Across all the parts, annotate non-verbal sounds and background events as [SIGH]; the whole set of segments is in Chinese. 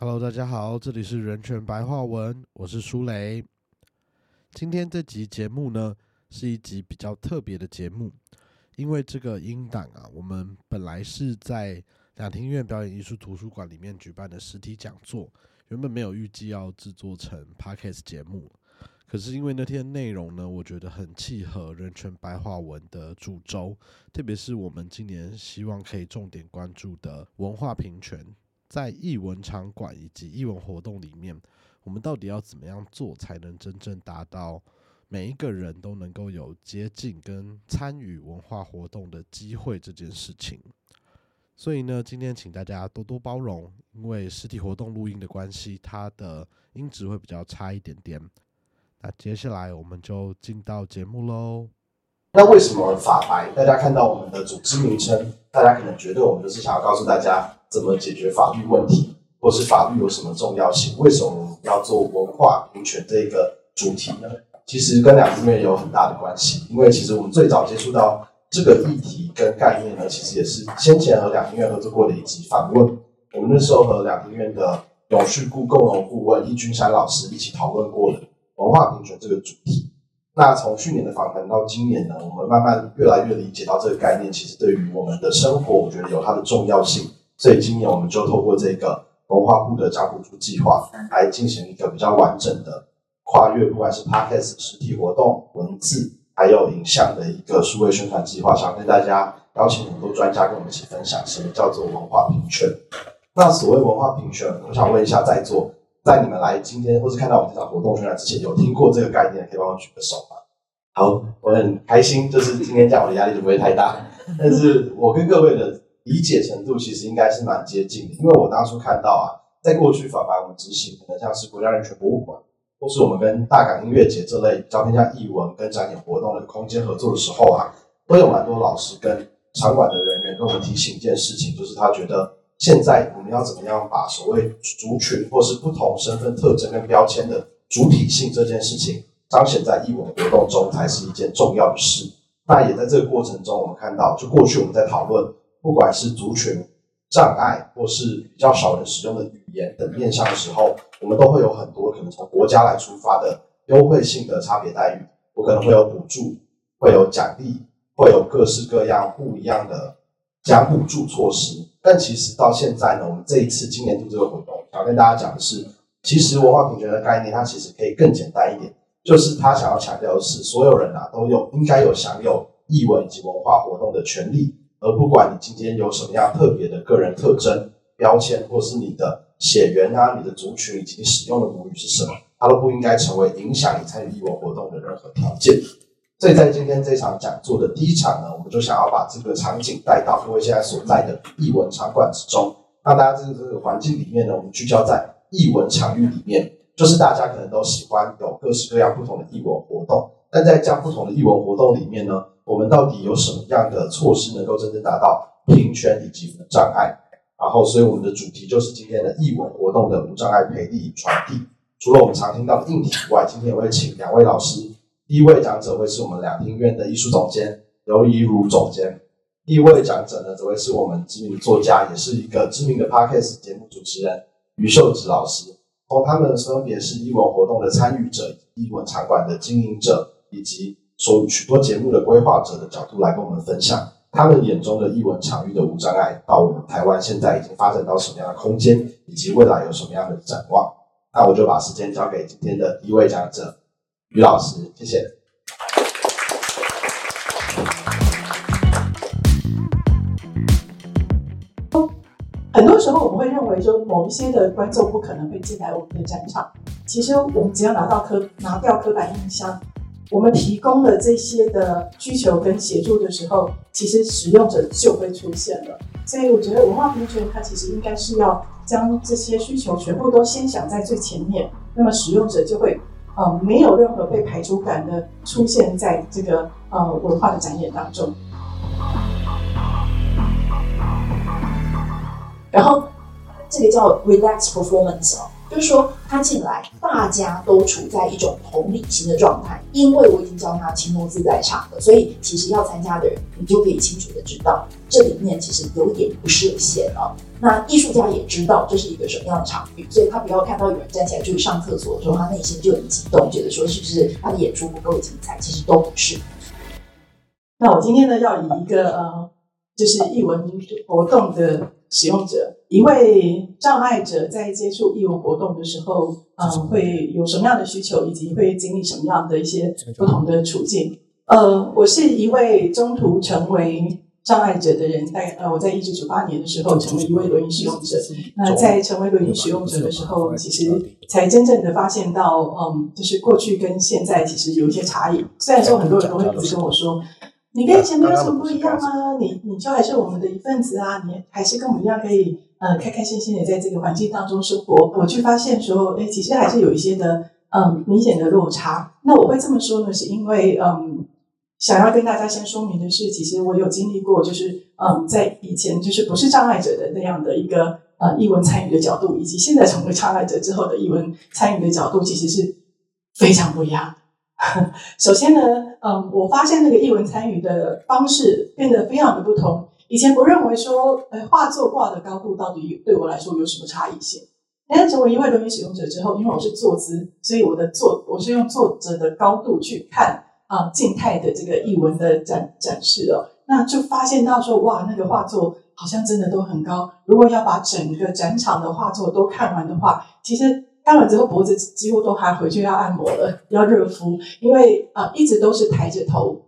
Hello，大家好，这里是人权白话文，我是舒雷。今天这集节目呢，是一集比较特别的节目，因为这个音档啊，我们本来是在两厅院表演艺术图书馆里面举办的实体讲座，原本没有预计要制作成 Podcast 节目，可是因为那天内容呢，我觉得很契合人权白话文的主轴，特别是我们今年希望可以重点关注的文化平权。在艺文场馆以及艺文活动里面，我们到底要怎么样做，才能真正达到每一个人都能够有接近跟参与文化活动的机会这件事情？所以呢，今天请大家多多包容，因为实体活动录音的关系，它的音质会比较差一点点。那接下来我们就进到节目喽。那为什么法白？大家看到我们的组织名称，大家可能觉得我们就是想要告诉大家。怎么解决法律问题，或是法律有什么重要性？为什么我们要做文化平权这一个主题呢？其实跟两厅院有很大的关系，因为其实我们最早接触到这个议题跟概念呢，其实也是先前和两厅院合作过的一集访问。我们那时候和两厅院的永续顾共同顾问易君山老师一起讨论过的文化平权这个主题。那从去年的访谈到今年呢，我们慢慢越来越理解到这个概念，其实对于我们的生活，我觉得有它的重要性。所以今年我们就透过这个文化部的加补助计划，来进行一个比较完整的跨越，不管是 podcast 实体活动、文字还有影像的一个数位宣传计划，想跟大家邀请很多专家跟我们一起分享什么叫做文化评选。那所谓文化评选，我想问一下在座，在你们来今天或是看到我们这场活动宣传之前，有听过这个概念？可以帮我举个手吗？好，我很开心，就是今天讲我的压力就不会太大，但是我跟各位的。理解程度其实应该是蛮接近的，因为我当初看到啊，在过去法白我们执行，可能像是国家人权博物馆，或是我们跟大港音乐节这类较偏向艺文跟展演活动的空间合作的时候啊，都有蛮多老师跟场馆的人员跟我们提醒一件事情，就是他觉得现在我们要怎么样把所谓族群或是不同身份特征跟标签的主体性这件事情彰显在艺文活动中，才是一件重要的事。那也在这个过程中，我们看到，就过去我们在讨论。不管是族群障碍，或是比较少人使用的语言等面向的时候，我们都会有很多可能从国家来出发的优惠性的差别待遇。我可能会有补助，会有奖励，会有各式各样不一样的加补助措施。但其实到现在呢，我们这一次今年度这个活动，想跟大家讲的是，其实文化平权的概念，它其实可以更简单一点，就是它想要强调的是，所有人啊都有应该有享有艺文以及文化活动的权利。而不管你今天有什么样特别的个人特征标签，或是你的血缘啊、你的族群以及你使用的母语是什么，它都不应该成为影响你参与义文活动的任何条件。所以在今天这场讲座的第一场呢，我们就想要把这个场景带到各位现在所在的译文场馆之中，让大家在这个环境里面呢，我们聚焦在译文场域里面，就是大家可能都喜欢有各式各样不同的译文活动，但在这样不同的艺文活动里面呢。我们到底有什么样的措施能够真正达到平权以及无障碍？然后，所以我们的主题就是今天的艺文活动的无障碍培力传递。除了我们常听到的硬体以外，今天也会请两位老师。第一位讲者会是我们两厅院的艺术总监刘怡如总监。第一位讲者呢，则会是我们知名作家，也是一个知名的 podcast 节目主持人于秀芝老师。从他们分别是艺文活动的参与者、艺文场馆的经营者以及。说许多节目的规划者的角度来跟我们分享，他们眼中的艺文场域的无障碍，到我们台湾现在已经发展到什么样的空间，以及未来有什么样的展望。那我就把时间交给今天的第一位讲者于老师，谢谢。很多时候我们会认为说，某一些的观众不可能会进来我们的展场，其实我们只要拿到刻拿掉刻板印象。我们提供了这些的需求跟协助的时候，其实使用者就会出现了。所以我觉得文化平权它其实应该是要将这些需求全部都先想在最前面，那么使用者就会呃没有任何被排除感的出现在这个呃文化的展演当中。然后这个叫 relax performance 哦。就是说他进来，大家都处在一种同理心的状态，因为我已经教他轻松自在场了，所以其实要参加的人，你就可以清楚的知道，这里面其实有点不设限啊。那艺术家也知道这是一个什么样的场域，所以他不要看到有人站起来就是上厕所的时候，他内心就很激动，觉得说是不是他的演出不够精彩？其实都不是。那我今天呢，要以一个呃，就是艺文活动的使用者，一位障碍者在接触义务活动的时候，嗯，会有什么样的需求，以及会经历什么样的一些不同的处境？呃，我是一位中途成为障碍者的人，在呃，我在一九九八年的时候成为一位轮椅使用者。那在成为轮椅使用者的时候，其实才真正的发现到，嗯，就是过去跟现在其实有一些差异。虽然说很多人都会跟我说。你跟以前没有什么不一样啊，你你就还是我们的一份子啊，你还是跟我们一样可以，呃，开开心心的在这个环境当中生活。我去发现说，哎，其实还是有一些的，嗯，明显的落差。那我会这么说呢，是因为，嗯，想要跟大家先说明的是，其实我有经历过，就是，嗯，在以前就是不是障碍者的那样的一个，呃，译文参与的角度，以及现在成为障碍者之后的译文参与的角度，其实是非常不一样的。[LAUGHS] 首先呢，嗯，我发现那个译文参与的方式变得非常的不同。以前不认为说，呃，画作挂的高度到底对我来说有什么差异性。但是成为一位轮椅使用者之后，因为我是坐姿，所以我的坐我是用坐着的高度去看啊静态的这个译文的展展示哦，那就发现到说，哇，那个画作好像真的都很高。如果要把整个展场的画作都看完的话，其实。看完之后，脖子几乎都还回去要按摩了，要热敷，因为啊，一直都是抬着头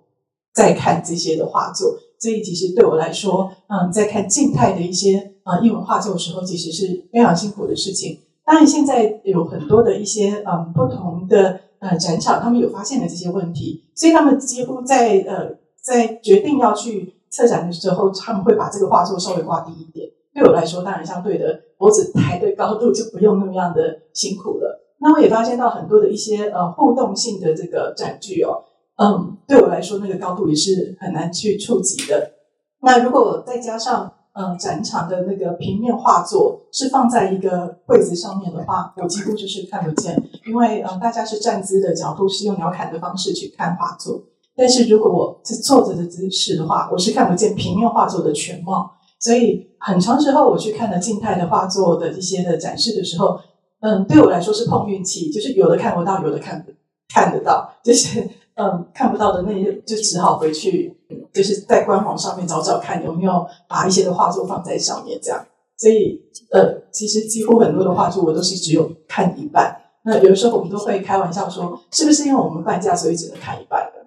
在看这些的画作，所以其实对我来说，嗯，在看静态的一些啊英文画作的时候，其实是非常辛苦的事情。当然，现在有很多的一些嗯不同的呃展场，他们有发现了这些问题，所以他们几乎在呃在决定要去策展的时候，他们会把这个画作稍微挂低一点。对我来说，当然相对的脖子抬的高度就不用那么样的辛苦了。那我也发现到很多的一些呃互动性的这个展具哦，嗯，对我来说那个高度也是很难去触及的。那如果再加上嗯展场的那个平面画作是放在一个柜子上面的话，我几乎就是看不见，因为嗯大家是站姿的角度是用鸟瞰的方式去看画作，但是如果我是坐着的姿势的话，我是看不见平面画作的全貌。所以很长时候我去看了静态的画作的一些的展示的时候，嗯，对我来说是碰运气，就是有的看不到，有的看不看得到，就是嗯看不到的那些就只好回去，就是在官网上面找找看有没有把一些的画作放在上面这样。所以呃，其实几乎很多的画作我都是只有看一半。那有时候我们都会开玩笑说，是不是因为我们半价所以只能看一半的？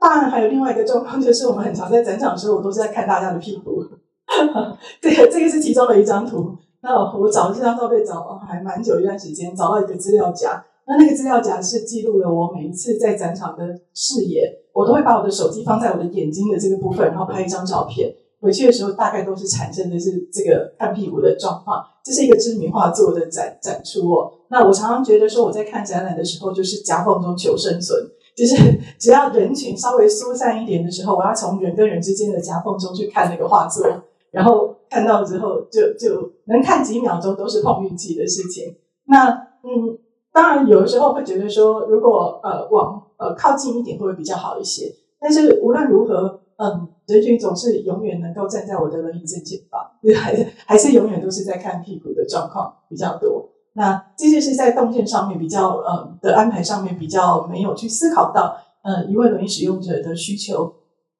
当然，还有另外一个状况，就是我们很常在展场的时候，我都是在看大家的屁股。[LAUGHS] 这个这个是其中的一张图。那我找这张照片找还蛮久一段时间，找到一个资料夹。那那个资料夹是记录了我每一次在展场的视野。我都会把我的手机放在我的眼睛的这个部分，然后拍一张照片。回去的时候，大概都是产生的是这个看屁股的状况。这是一个知名画作的展展出哦。那我常常觉得说，我在看展览的时候，就是夹缝中求生存。就是只要人群稍微疏散一点的时候，我要从人跟人之间的夹缝中去看那个画作，然后看到之后就就能看几秒钟，都是碰运气的事情。那嗯，当然有的时候会觉得说，如果呃往呃靠近一点会比较好一些。但是无论如何，嗯，人群总是永远能够站在我的轮椅正前方，[LAUGHS] 还是还是永远都是在看屁股的状况比较多。那这些是在动线上面比较呃的安排上面比较没有去思考到呃一位轮椅使用者的需求。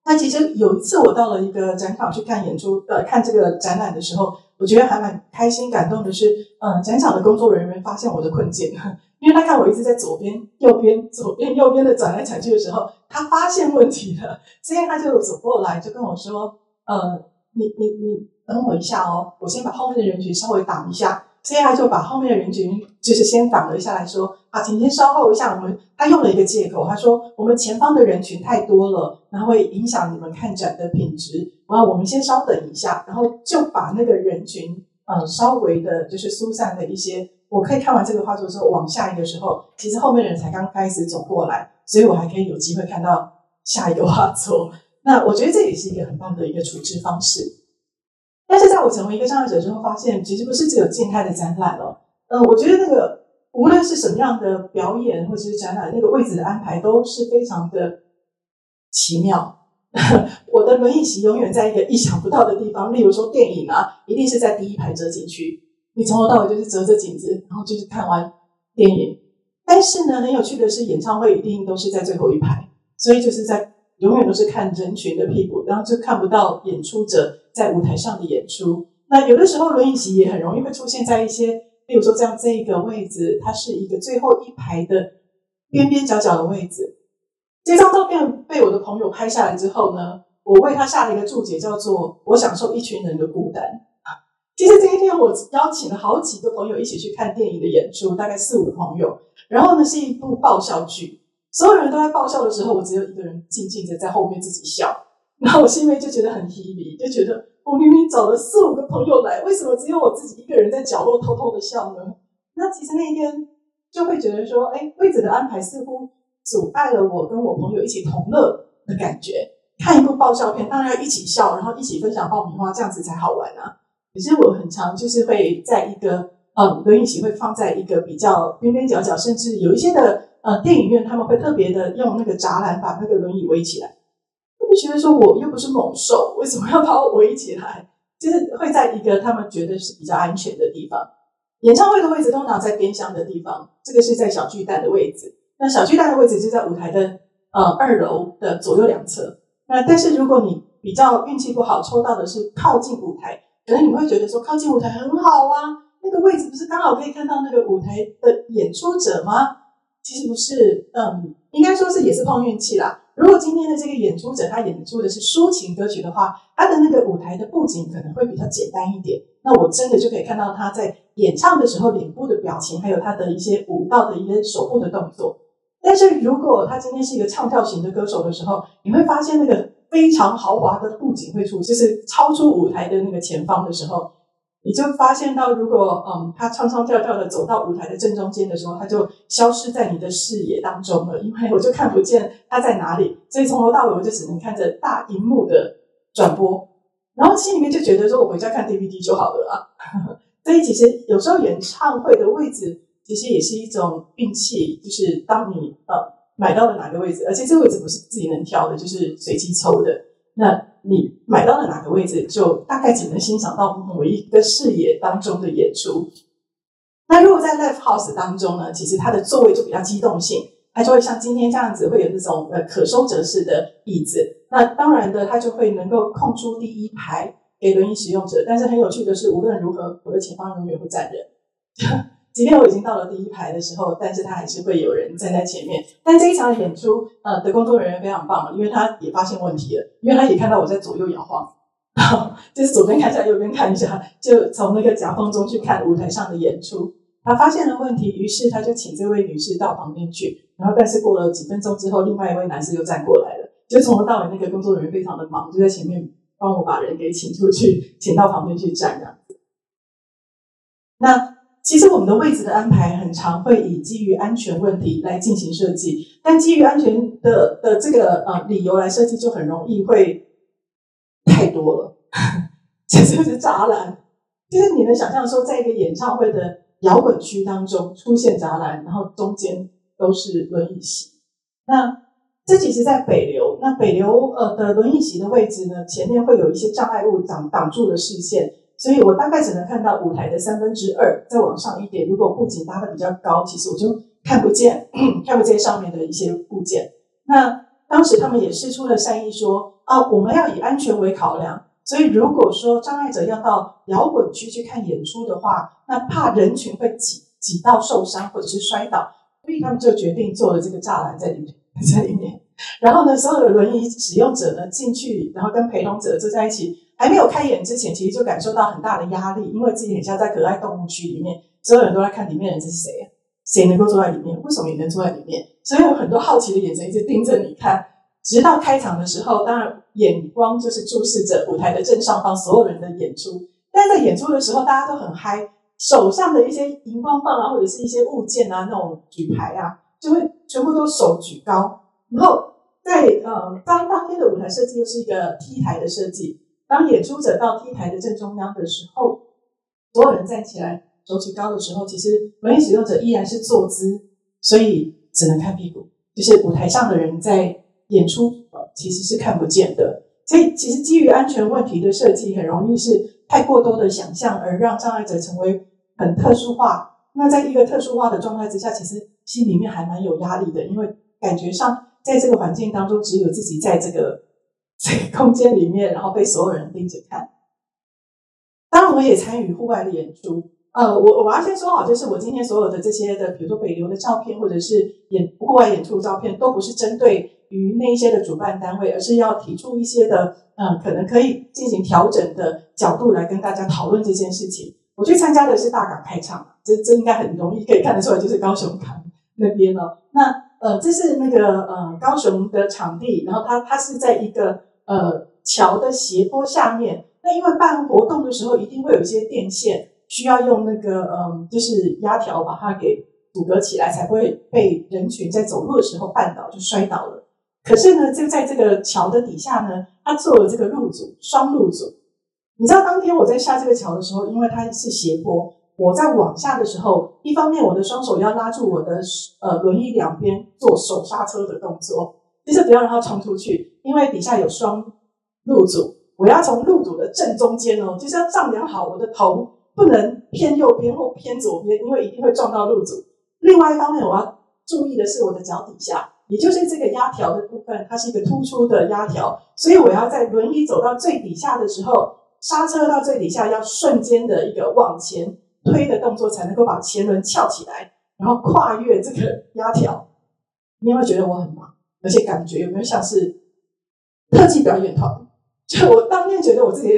那其实有一次我到了一个展场去看演出呃看这个展览的时候，我觉得还蛮开心感动的是，呃展场的工作人员发现我的困境，[LAUGHS] 因为他看我一直在左边右边左边右边的转来转去的时候，他发现问题了，所以他就走过来就跟我说，呃你你你等我一下哦，我先把后面的人群稍微挡一下。所以他就把后面的人群就是先挡了一下来说：“啊，请先稍后一下。”我们他用了一个借口，他说：“我们前方的人群太多了，然后会影响你们看展的品质。然后我们先稍等一下，然后就把那个人群嗯稍微的就是疏散了一些。我可以看完这个画作之后往下一个时候，其实后面的人才刚开始走过来，所以我还可以有机会看到下一个画作。那我觉得这也是一个很棒的一个处置方式。”但是在我成为一个障碍者之后，发现其实不是只有静态的展览了。嗯，我觉得那个无论是什么样的表演或者是展览，那个位置的安排都是非常的奇妙。[LAUGHS] 我的轮椅席永远在一个意想不到的地方，例如说电影啊，一定是在第一排折景区，你从头到尾就是折着景子，然后就是看完电影。但是呢，很有趣的是，演唱会一定都是在最后一排，所以就是在永远都是看人群的屁股，然后就看不到演出者在舞台上的演出。那有的时候轮椅席也很容易会出现在一些，例如说这样这一个位置，它是一个最后一排的边边角角的位置。这张照片被我的朋友拍下来之后呢，我为他下了一个注解，叫做“我享受一群人的孤单”。其实这一天我邀请了好几个朋友一起去看电影的演出，大概四五朋友。然后呢，是一部爆笑剧，所有人都在爆笑的时候，我只有一个人静静的在后面自己笑。[LAUGHS] 然后我心里面就觉得很疲惫，就觉得我明明找了四五个朋友来，为什么只有我自己一个人在角落偷偷的笑呢？那其实那一天就会觉得说，哎，位置的安排似乎。阻碍了我跟我朋友一起同乐的感觉。看一部爆笑片，当然要一起笑，然后一起分享爆米花，这样子才好玩啊。可是我很常就是会在一个呃轮椅席会放在一个比较边边角角，甚至有一些的呃电影院他们会特别的用那个栅栏把那个轮椅围起来。就觉得说我又不是猛兽，为什么要把我围起来？就是会在一个他们觉得是比较安全的地方。演唱会的位置通常在边厢的地方，这个是在小巨蛋的位置。那小巨蛋的位置就在舞台的呃二楼的左右两侧。那但是如果你比较运气不好，抽到的是靠近舞台，可能你会觉得说靠近舞台很好啊，那个位置不是刚好可以看到那个舞台的演出者吗？其实不是，嗯，应该说是也是碰运气啦。如果今天的这个演出者他演出的是抒情歌曲的话，他的那个舞台的布景可能会比较简单一点。那我真的就可以看到他在演唱的时候脸部的表情，还有他的一些舞蹈的一些手部的动作。但是如果他今天是一个唱跳型的歌手的时候，你会发现那个非常豪华的布景会出，就是超出舞台的那个前方的时候，你就发现到，如果嗯他唱唱跳跳的走到舞台的正中间的时候，他就消失在你的视野当中了，因为我就看不见他在哪里，所以从头到尾我就只能看着大荧幕的转播，然后心里面就觉得说我回家看 DVD 就好了啊。所以其实有时候演唱会的位置。其实也是一种运气，就是当你呃买到了哪个位置，而且这个位置不是自己能挑的，就是随机抽的。那你买到了哪个位置，就大概只能欣赏到某一个视野当中的演出。那如果在 live house 当中呢，其实它的座位就比较机动性，它就会像今天这样子，会有这种呃可收折式的椅子。那当然的，它就会能够空出第一排给轮椅使用者。但是很有趣的是，无论如何，我的前方永远会站人。即便我已经到了第一排的时候，但是他还是会有人站在前面。但这一场演出，呃，的工作人员非常棒，因为他也发现问题了，因为他也看到我在左右摇晃，[LAUGHS] 就是左边看一下，右边看一下，就从那个夹缝中去看舞台上的演出。他发现了问题，于是他就请这位女士到旁边去。然后，但是过了几分钟之后，另外一位男士又站过来了，就从头到尾那个工作人员非常的忙，就在前面帮我把人给请出去，请到旁边去站这样子。那。其实我们的位置的安排很常会以基于安全问题来进行设计，但基于安全的的这个呃理由来设计，就很容易会太多了。[LAUGHS] 这就是栅栏，就是你能想象说，在一个演唱会的摇滚区当中出现栅栏，然后中间都是轮椅席。那这其实，在北流，那北流呃的轮椅席的位置呢，前面会有一些障碍物挡挡住了视线。所以我大概只能看到舞台的三分之二，再往上一点。如果布景搭的比较高，其实我就看不见，[COUGHS] 看不见上面的一些部件。那当时他们也是出了善意，说啊，我们要以安全为考量。所以如果说障碍者要到摇滚区去看演出的话，那怕人群会挤挤到受伤或者是摔倒，所以他们就决定做了这个栅栏在里面，[LAUGHS] 在里面。然后呢，所有的轮椅使用者呢进去，然后跟陪同者坐在一起。还没有开演之前，其实就感受到很大的压力，因为自己很像在可爱动物区里面，所有人都在看里面的人是谁？谁能够坐在里面？为什么也能坐在里面？所以有很多好奇的眼神一直盯着你看，直到开场的时候，当然眼光就是注视着舞台的正上方所有人的演出。但在演出的时候，大家都很嗨，手上的一些荧光棒啊，或者是一些物件啊，那种举牌啊，就会全部都手举高。然后在呃当当天的舞台设计又是一个 T 台的设计。当演出者到 T 台的正中央的时候，所有人站起来，手举高的时候，其实轮椅使用者依然是坐姿，所以只能看屁股，就是舞台上的人在演出，其实是看不见的。所以，其实基于安全问题的设计，很容易是太过多的想象，而让障碍者成为很特殊化。那在一个特殊化的状态之下，其实心里面还蛮有压力的，因为感觉上在这个环境当中，只有自己在这个这个空间里面，然后被所有人盯着看。当然，我也参与户外的演出。呃，我我要先说好，就是我今天所有的这些的，比如说北流的照片，或者是演户外演出的照片，都不是针对。于那一些的主办单位，而是要提出一些的，嗯，可能可以进行调整的角度来跟大家讨论这件事情。我去参加的是大港开唱，这这应该很容易可以看得出来，就是高雄港那边哦。那呃，这是那个呃高雄的场地，然后它它是在一个呃桥的斜坡下面。那因为办活动的时候，一定会有一些电线需要用那个嗯，就是压条把它给阻隔起来，才会被人群在走路的时候绊倒就摔倒了。可是呢，就在这个桥的底下呢，他做了这个路阻，双路阻。你知道，当天我在下这个桥的时候，因为它是斜坡，我在往下的时候，一方面我的双手要拉住我的呃轮椅两边做手刹车的动作，就是不要让它冲出去，因为底下有双路阻，我要从路阻的正中间哦，就是要丈量好我的头不能偏右边或偏左边，因为一定会撞到路阻。另外一方面，我要注意的是我的脚底下。也就是这个压条的部分，它是一个突出的压条，所以我要在轮椅走到最底下的时候，刹车到最底下要瞬间的一个往前推的动作，才能够把前轮翘起来，然后跨越这个压条。你有没有觉得我很？而且感觉有没有像是特技表演团？[LAUGHS] 就我当面觉得我自己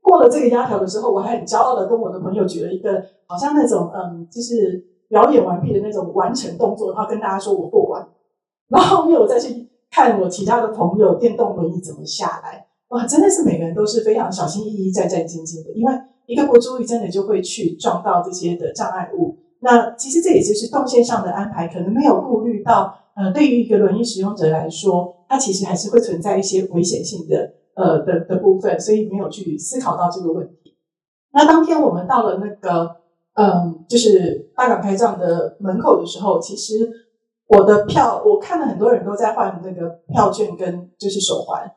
过了这个压条的时候，我还很骄傲的跟我的朋友举了一个好像那种嗯，就是表演完毕的那种完成动作，然后跟大家说我过完。[LAUGHS] 然后后面我再去看我其他的朋友电动轮椅怎么下来，哇，真的是每个人都是非常小心翼翼、战战兢兢的，因为一个不注意，真的就会去撞到这些的障碍物。那其实这也就是动线上的安排，可能没有顾虑到，呃，对于一个轮椅使用者来说，它其实还是会存在一些危险性的，呃的的部分，所以没有去思考到这个问题。那当天我们到了那个，嗯，就是大港开站的门口的时候，其实。我的票，我看了很多人都在换那个票券跟就是手环，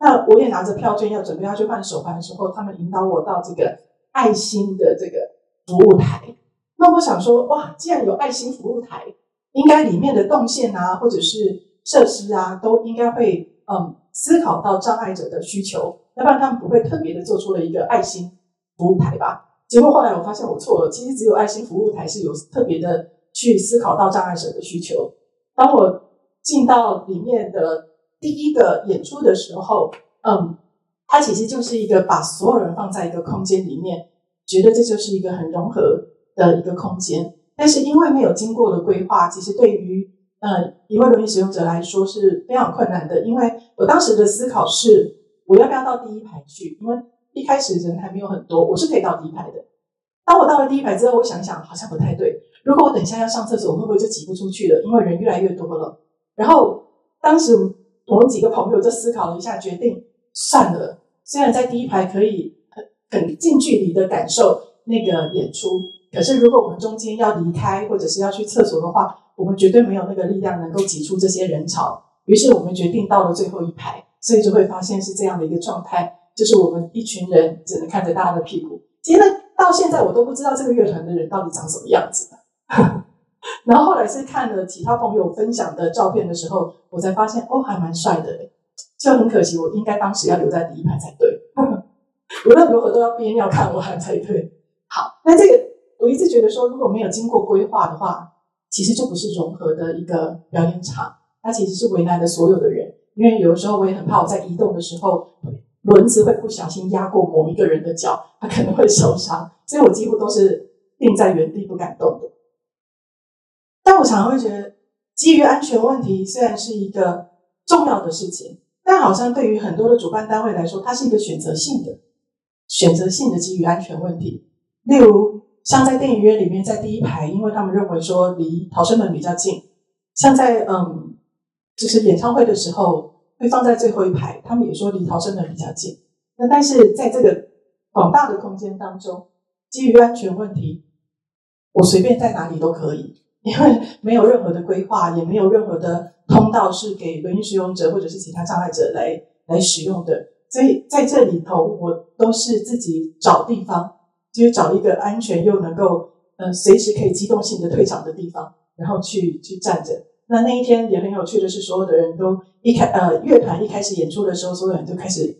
那我也拿着票券要准备要去换手环的时候，他们引导我到这个爱心的这个服务台。那我想说，哇，既然有爱心服务台，应该里面的动线啊，或者是设施啊，都应该会嗯思考到障碍者的需求，要不然他们不会特别的做出了一个爱心服务台吧？结果后来我发现我错了，其实只有爱心服务台是有特别的去思考到障碍者的需求。当我进到里面的第一个演出的时候，嗯，它其实就是一个把所有人放在一个空间里面，觉得这就是一个很融合的一个空间。但是因为没有经过的规划，其实对于呃一位轮椅使用者来说是非常困难的。因为我当时的思考是，我要不要到第一排去？因为一开始人还没有很多，我是可以到第一排的。当我到了第一排之后，我想想好像不太对。如果我等一下要上厕所，会不会就挤不出去了？因为人越来越多了。然后当时我们几个朋友就思考了一下，决定算了。虽然在第一排可以很很近距离的感受那个演出，可是如果我们中间要离开或者是要去厕所的话，我们绝对没有那个力量能够挤出这些人潮。于是我们决定到了最后一排，所以就会发现是这样的一个状态，就是我们一群人只能看着大家的屁股。其实到现在我都不知道这个乐团的人到底长什么样子。[LAUGHS] 然后后来是看了其他朋友分享的照片的时候，我才发现哦，还蛮帅的就很可惜，我应该当时要留在第一排才对。[LAUGHS] 无论如何都要憋尿看完才对。好，那这个我一直觉得说，如果没有经过规划的话，其实就不是融合的一个表演场，它其实是为难了所有的人。因为有的时候我也很怕我在移动的时候，轮子会不小心压过某一个人的脚，他可能会受伤，所以我几乎都是定在原地不敢动的。但我常常会觉得，基于安全问题，虽然是一个重要的事情，但好像对于很多的主办单位来说，它是一个选择性的、选择性的基于安全问题。例如，像在电影院里面，在第一排，因为他们认为说离逃生门比较近；像在嗯，就是演唱会的时候，会放在最后一排，他们也说离逃生门比较近。那但是在这个广大的空间当中，基于安全问题，我随便在哪里都可以，因为没有任何的规划，也没有任何的通道是给轮椅使用者或者是其他障碍者来来使用的。所以在这里头，我都是自己找地方，就是找一个安全又能够呃随时可以机动性的退场的地方，然后去去站着。那那一天也很有趣的是，所有的人都一开呃乐团一开始演出的时候，所有人就开始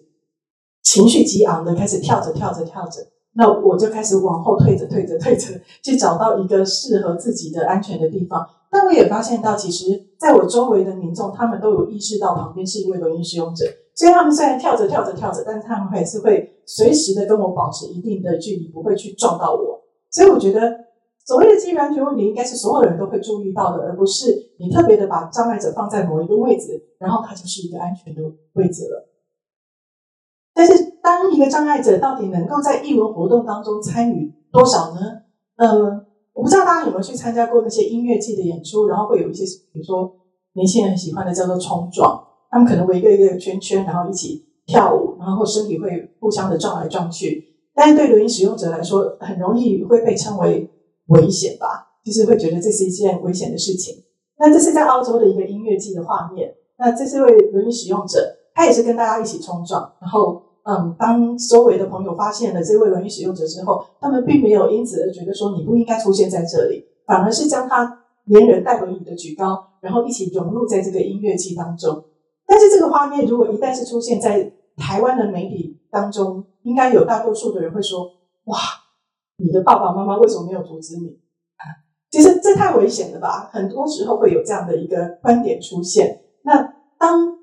情绪激昂的开始跳着跳着跳着。那我就开始往后退着退着退着，去找到一个适合自己的安全的地方。但我也发现到，其实在我周围的民众，他们都有意识到旁边是一位轮椅使用者。所以他们虽然跳着跳着跳着，但是他们还是会随时的跟我保持一定的距离，不会去撞到我。所以我觉得，所谓的基于安全问题，应该是所有人都会注意到的，而不是你特别的把障碍者放在某一个位置，然后它就是一个安全的位置了。但是，当一个障碍者到底能够在艺文活动当中参与多少呢？嗯，我不知道大家有没有去参加过那些音乐季的演出，然后会有一些，比如说年轻人喜欢的叫做冲撞。他们可能围一个一个圈圈，然后一起跳舞，然后身体会互相的撞来撞去。但是对轮椅使用者来说，很容易会被称为危险吧，就是会觉得这是一件危险的事情。那这是在澳洲的一个音乐季的画面。那这是位轮椅使用者，他也是跟大家一起冲撞。然后，嗯，当周围的朋友发现了这位轮椅使用者之后，他们并没有因此而觉得说你不应该出现在这里，反而是将他连人带轮椅的举高，然后一起融入在这个音乐季当中。但是这个画面如果一旦是出现在台湾的媒体当中，应该有大多数的人会说：“哇，你的爸爸妈妈为什么没有阻止你？”其实这太危险了吧？很多时候会有这样的一个观点出现。那当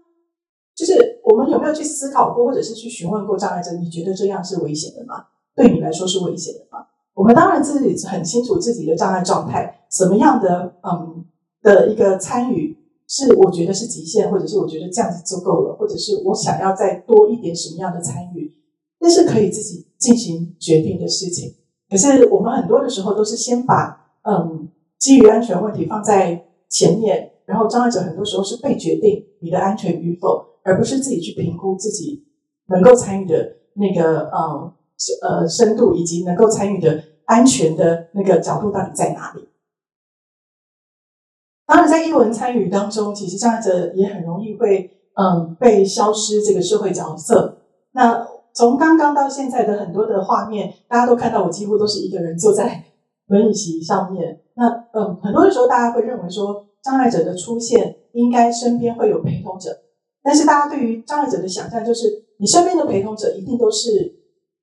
就是我们有没有去思考过，或者是去询问过障碍者，你觉得这样是危险的吗？对你来说是危险的吗？我们当然自己很清楚自己的障碍状态，什么样的嗯的一个参与。是我觉得是极限，或者是我觉得这样子就够了，或者是我想要再多一点什么样的参与，那是可以自己进行决定的事情。可是我们很多的时候都是先把嗯基于安全问题放在前面，然后障碍者很多时候是被决定你的安全与否，而不是自己去评估自己能够参与的那个呃呃深度以及能够参与的安全的那个角度到底在哪里。当然，在英文参与当中，其实障碍者也很容易会嗯被消失这个社会角色。那从刚刚到现在的很多的画面，大家都看到我几乎都是一个人坐在 [LAUGHS] 轮椅席上面。那嗯，很多的时候大家会认为说，障碍者的出现应该身边会有陪同者。但是大家对于障碍者的想象就是，你身边的陪同者一定都是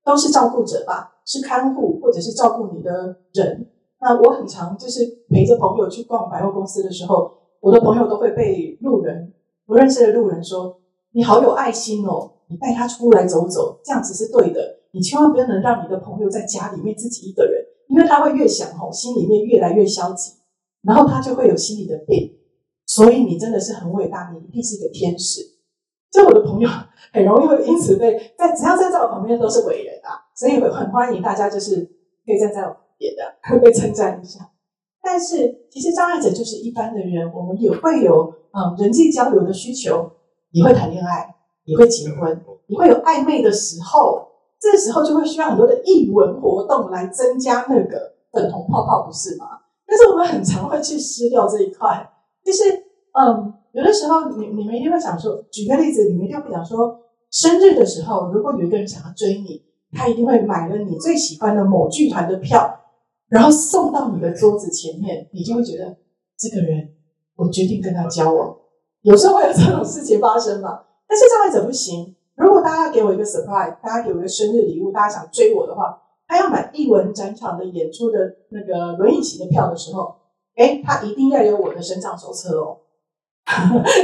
都是照顾者吧，是看护或者是照顾你的人。那我很常就是陪着朋友去逛百货公司的时候，我的朋友都会被路人不认识的路人说：“你好有爱心哦，你带他出来走走，这样子是对的。你千万不要能让你的朋友在家里面自己一个人，因为他会越想吼，心里面越来越消极，然后他就会有心理的病。所以你真的是很伟大，你一定是个天使。就我的朋友很容易会因此被在只要站在我旁边都是伟人啊，所以很欢迎大家就是可以站在我。也的会被称赞一下，但是其实障碍者就是一般的人，我们也会有嗯人际交流的需求，也会谈恋爱，也会结婚，你会有暧昧的时候，这时候就会需要很多的译文活动来增加那个粉红泡泡，不是吗？但是我们很常会去失掉这一块，就是嗯有的时候你你们一定会想说，举个例子，你们一定会想说，生日的时候，如果有一个人想要追你，他一定会买了你最喜欢的某剧团的票。然后送到你的桌子前面，你就会觉得这个人，我决定跟他交往。有时候会有这种事情发生嘛？但是障碍者不行。如果大家给我一个 surprise，大家给我一个生日礼物，大家想追我的话，他要买艺文展场的演出的那个轮椅席的票的时候，哎，他一定要有我的身障手册哦。[LAUGHS]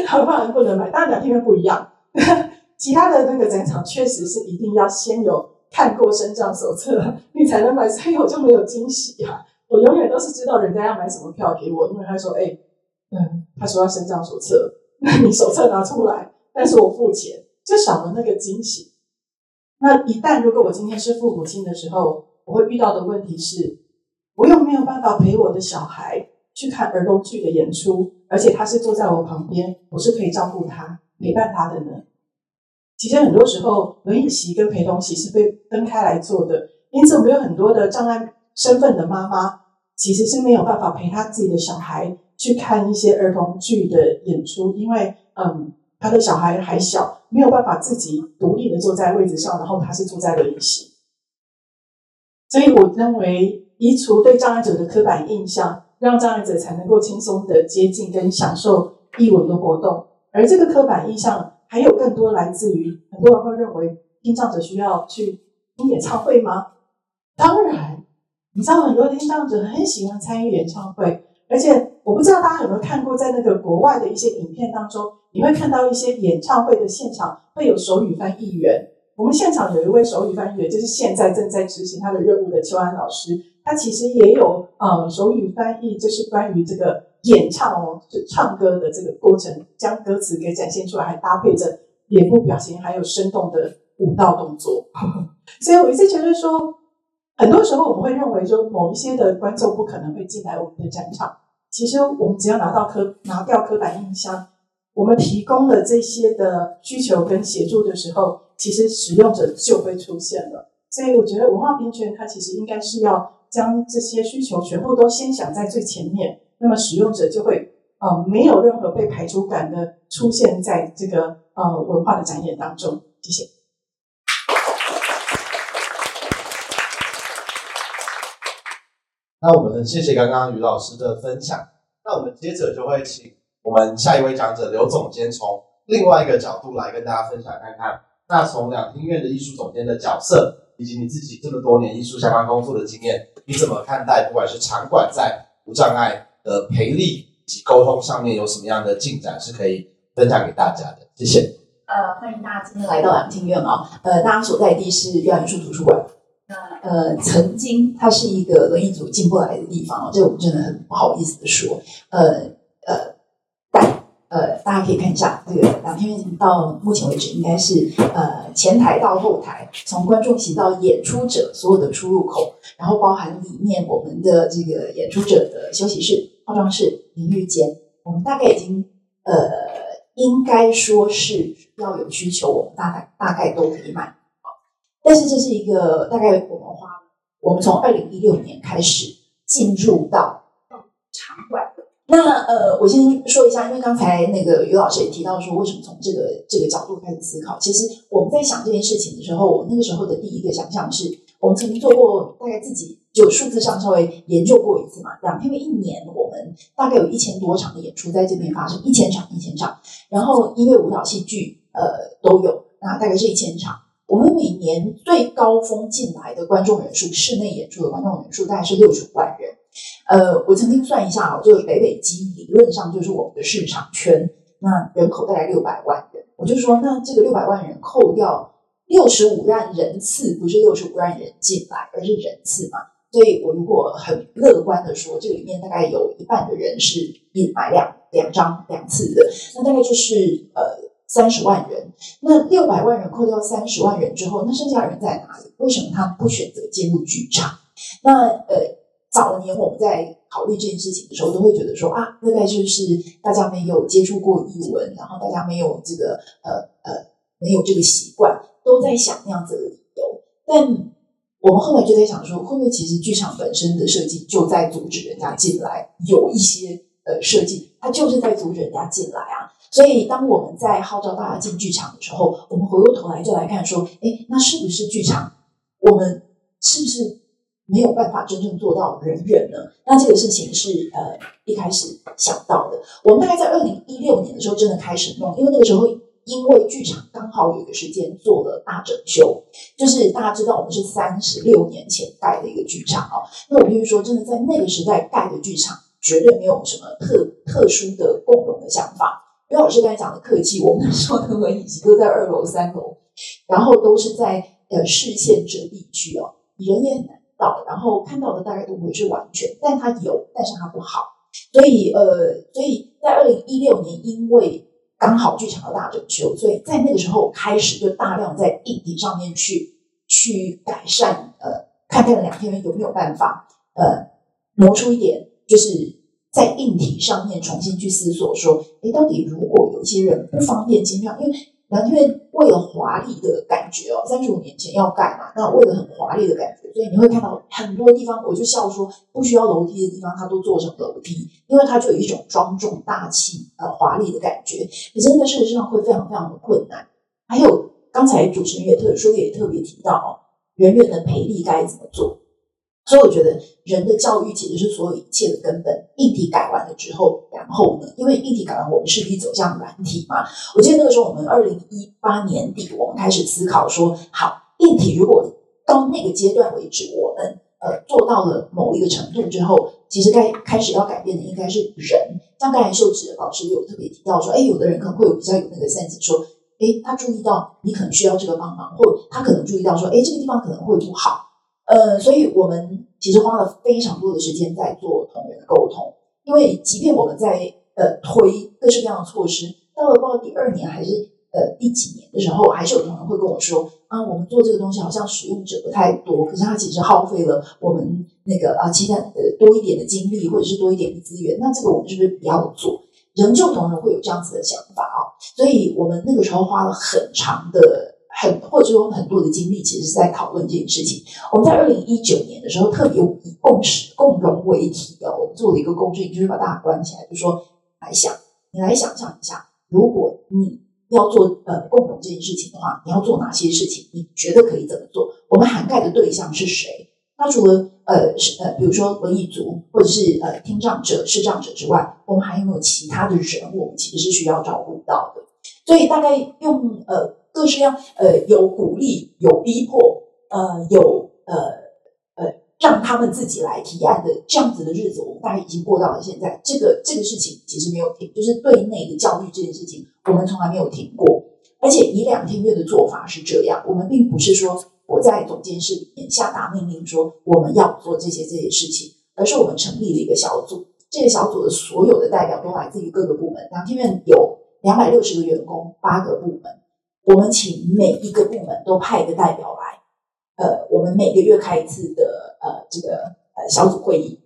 他不然不能买。当然两地方不一样，[LAUGHS] 其他的那个展场确实是一定要先有。看过升降手册，[LAUGHS] 你才能买，所以我就没有惊喜啊！我永远都是知道人家要买什么票给我，因为他说：“哎，嗯，他说要升降手册，[LAUGHS] 那你手册拿出来，但是我付钱，就少了那个惊喜。”那一旦如果我今天是父母亲的时候，我会遇到的问题是，我又没有办法陪我的小孩去看儿童剧的演出，而且他是坐在我旁边，我是可以照顾他、陪伴他的呢？其实很多时候轮椅席跟陪同席是被分开来做的，因此我们有很多的障碍身份的妈妈，其实是没有办法陪她自己的小孩去看一些儿童剧的演出，因为嗯，他的小孩还小，没有办法自己独立的坐在位置上，然后他是坐在轮椅席。所以我认为，移除对障碍者的刻板印象，让障碍者才能够轻松的接近跟享受艺文的活动。而这个刻板印象，还有更多来自于很多人会认为，听障者需要去听演唱会吗？当然，你知道很多听障者很喜欢参与演唱会，而且我不知道大家有没有看过，在那个国外的一些影片当中，你会看到一些演唱会的现场会有手语翻译员。我们现场有一位手语翻译员，就是现在正在执行他的任务的邱安老师。他其实也有呃手语翻译，就是关于这个演唱哦，就唱歌的这个过程，将歌词给展现出来，还搭配着脸部表情，还有生动的舞蹈动作。[LAUGHS] 所以我一直觉得说，很多时候我们会认为说，某一些的观众不可能会进来我们的展场。其实我们只要拿到刻拿掉刻板印象，我们提供了这些的需求跟协助的时候。其实使用者就会出现了，所以我觉得文化平权它其实应该是要将这些需求全部都先想在最前面，那么使用者就会呃没有任何被排除感的出现在这个呃文化的展演当中。谢谢。那我们谢谢刚刚于老师的分享，那我们接着就会请我们下一位讲者刘总监从另外一个角度来跟大家分享看看。那从两厅院的艺术总监的角色，以及你自己这么多年艺术相关工作的经验，你怎么看待不管是场馆在无障碍的培力及沟通上面有什么样的进展，是可以分享给大家的？谢谢。呃，欢迎大家今天来到两厅院啊。呃，大家所在地是表演艺术图书馆。那呃，曾经它是一个轮椅组进不来的地方哦，这我们真的很不好意思的说。呃呃，但。呃，大家可以看一下这个两天院到目前为止应该是呃前台到后台，从观众席到演出者所有的出入口，然后包含里面我们的这个演出者的休息室、化妆室、淋浴间，我们大概已经呃应该说是要有需求，我们大概大概都可以买。但是这是一个大概我们花我们从二零一六年开始进入到场馆。那呃，我先说一下，因为刚才那个于老师也提到说，为什么从这个这个角度开始思考？其实我们在想这件事情的时候，我那个时候的第一个想象是，我们曾经做过大概自己就数字上稍微研究过一次嘛，两天为一年，我们大概有一千多场的演出在这边发生，一千场一千场，然后音乐、舞蹈、戏剧呃都有，那大概是一千场。我们每年最高峰进来的观众人数，室内演出的观众人数大概是六十万人。呃，我曾经算一下啊，就是北北基理论上就是我们的市场圈，那人口大概六百万人。我就说，那这个六百万人扣掉六十五万人次，不是六十五万人进来，而是人次嘛。所以我如果很乐观的说，这个里面大概有一半的人是一买两两张两次的，那大概就是呃三十万人。那六百万人扣掉三十万人之后，那剩下的人在哪里？为什么他不选择进入剧场？那呃。早年我们在考虑这件事情的时候，都会觉得说啊，大概就是大家没有接触过译文，然后大家没有这个呃呃没有这个习惯，都在想那样子的理由。但我们后来就在想说，会不会其实剧场本身的设计就在阻止人家进来？有一些呃设计，它就是在阻止人家进来啊。所以当我们在号召大家进剧场的时候，我们回过头来就来看说，哎，那是不是剧场？我们是不是？没有办法真正做到人人呢？那这个事情是呃一开始想到的。我们大概在二零一六年的时候真的开始弄，因为那个时候因为剧场刚好有一个时间做了大整修，就是大家知道我们是三十六年前盖的一个剧场哦。那我必须说，真的在那个时代盖的剧场，绝对没有什么特特殊的共荣的想法。刘老师刚才讲的客气，我们那时候的轮椅都在二楼、三楼，然后都是在呃视线遮蔽区哦，人也很难。到，然后看到的大概都不会是完全，但它有，但是它不好，所以呃，所以在二零一六年，因为刚好剧场的大整修，所以在那个时候开始就大量在硬体上面去去改善，呃，看看两天有没有办法，呃，挪出一点，就是在硬体上面重新去思索说，哎，到底如果有些人不方便进票，因为两厅院为了华丽的感觉哦，三十五年前要盖嘛，那为了很华丽的感觉，所以你会看到很多地方，我就笑说不需要楼梯的地方，它都做成楼梯，因为它就有一种庄重大气、呃华丽的感觉。可是那事实上会非常非常的困难。还有刚才主持人也特说也特别提到哦，人员的培力该怎么做？所以我觉得人的教育其实是所有一切的根本。硬体改完了之后，然后呢？因为硬体改完，我们势必走向软体嘛。我记得那个时候，我们二零一八年底，我们开始思考说，好，硬体如果到那个阶段为止，我们呃做到了某一个程度之后，其实该开始要改变的应该是人。像刚才秀智老师有特别提到说，哎，有的人可能会有比较有那个 sense，说，哎，他注意到你可能需要这个帮忙，或他可能注意到说，哎，这个地方可能会不好。呃，所以我们其实花了非常多的时间在做同仁的沟通，因为即便我们在呃推各式各样的措施，到了不知道第二年还是呃第几年的时候，还是有同仁会跟我说啊，我们做这个东西好像使用者不太多，可是它其实耗费了我们那个啊其他呃多一点的精力或者是多一点的资源，那这个我们是不是不要做？仍旧同仁会有这样子的想法啊，所以我们那个时候花了很长的。很或者说很多的精力，其实是在讨论这件事情。我们在二零一九年的时候，特别以共识、共荣为题哦，我们做了一个共识，就是把大家关起来，就说来想，你来想象一下，如果你要做呃共荣这件事情的话，你要做哪些事情？你觉得可以怎么做？我们涵盖的对象是谁？那除了呃是呃，比如说文艺族或者是呃听障者、视障者之外，我们还有没有其他的人？我们其实是需要照顾到的。所以大概用呃。各式各样，呃，有鼓励，有逼迫，呃，有呃呃，让他们自己来提案的这样子的日子，我们大概已经过到了现在。这个这个事情其实没有停，就是对内的教育这件事情，我们从来没有停过。而且以两天月的做法是这样，我们并不是说我在总监室里面下达命令说我们要做这些这些事情，而是我们成立了一个小组，这个小组的所有的代表都来自于各个部门。两天院有两百六十个员工，八个部门。我们请每一个部门都派一个代表来，呃，我们每个月开一次的呃这个呃小组会议，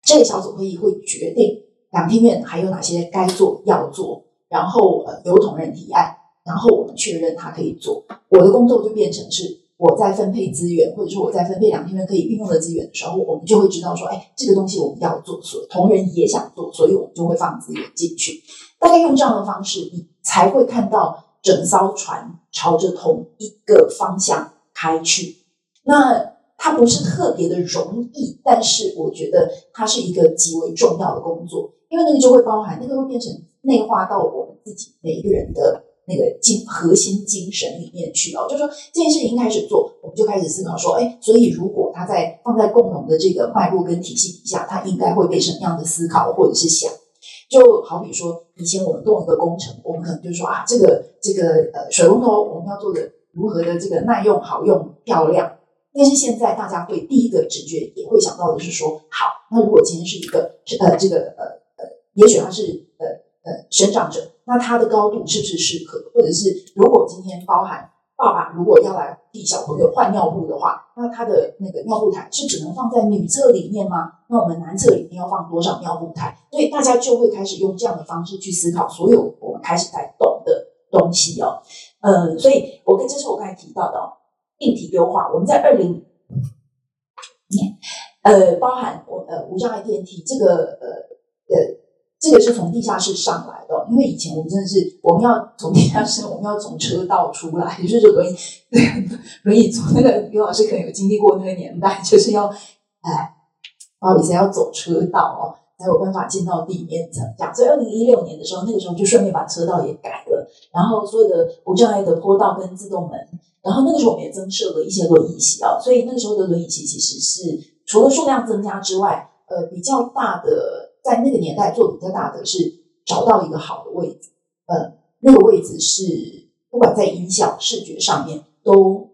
这个小组会议会决定两厅院还有哪些该做要做，然后呃由同仁提案，然后我们确认他可以做。我的工作就变成是我在分配资源，或者说我在分配两厅院可以运用的资源的时候，我们就会知道说，哎，这个东西我们要做，所同仁也想做，所以我们就会放资源进去。大概用这样的方式，你才会看到。整艘船朝着同一个方向开去，那它不是特别的容易，但是我觉得它是一个极为重要的工作，因为那个就会包含，那个会变成内化到我们自己每一个人的那个精核心精神里面去哦。就说这件事情开始做，我们就开始思考说，哎，所以如果它在放在共同的这个脉络跟体系底下，它应该会被什么样的思考或者是想？就好比说，以前我们动一个工程，我们可能就说啊，这个这个呃水龙头我们要做的如何的这个耐用、好用、漂亮。但是现在大家会第一个直觉也会想到的是说，好，那如果今天是一个是呃这个呃呃，也许他是呃呃生长者，那他的高度是不是适合？或者是如果今天包含。爸爸如果要来替小朋友换尿布的话，那他的那个尿布台是只能放在女厕里面吗？那我们男厕里面要放多少尿布台？所以大家就会开始用这样的方式去思考所有我们开始在懂的东西哦。呃，所以我跟这是我刚才提到的哦，硬体优化，我们在二零年，呃，包含我呃无障碍电梯这个呃呃。这个是从地下室上来的，因为以前我们真的是我们要从地下室，我们要从车道出来，就是轮椅 [LAUGHS] 轮椅从那个刘老师可能有经历过那个年代，就是要哎不好意思要走车道哦，才有办法进到地面层。这样，所以二零一六年的时候，那个时候就顺便把车道也改了，然后所有的无障碍的坡道跟自动门，然后那个时候我们也增设了一些轮椅席啊，所以那个时候的轮椅席其实是除了数量增加之外，呃，比较大的。在那个年代做比较大的是找到一个好的位置，呃，那个位置是不管在音效、视觉上面都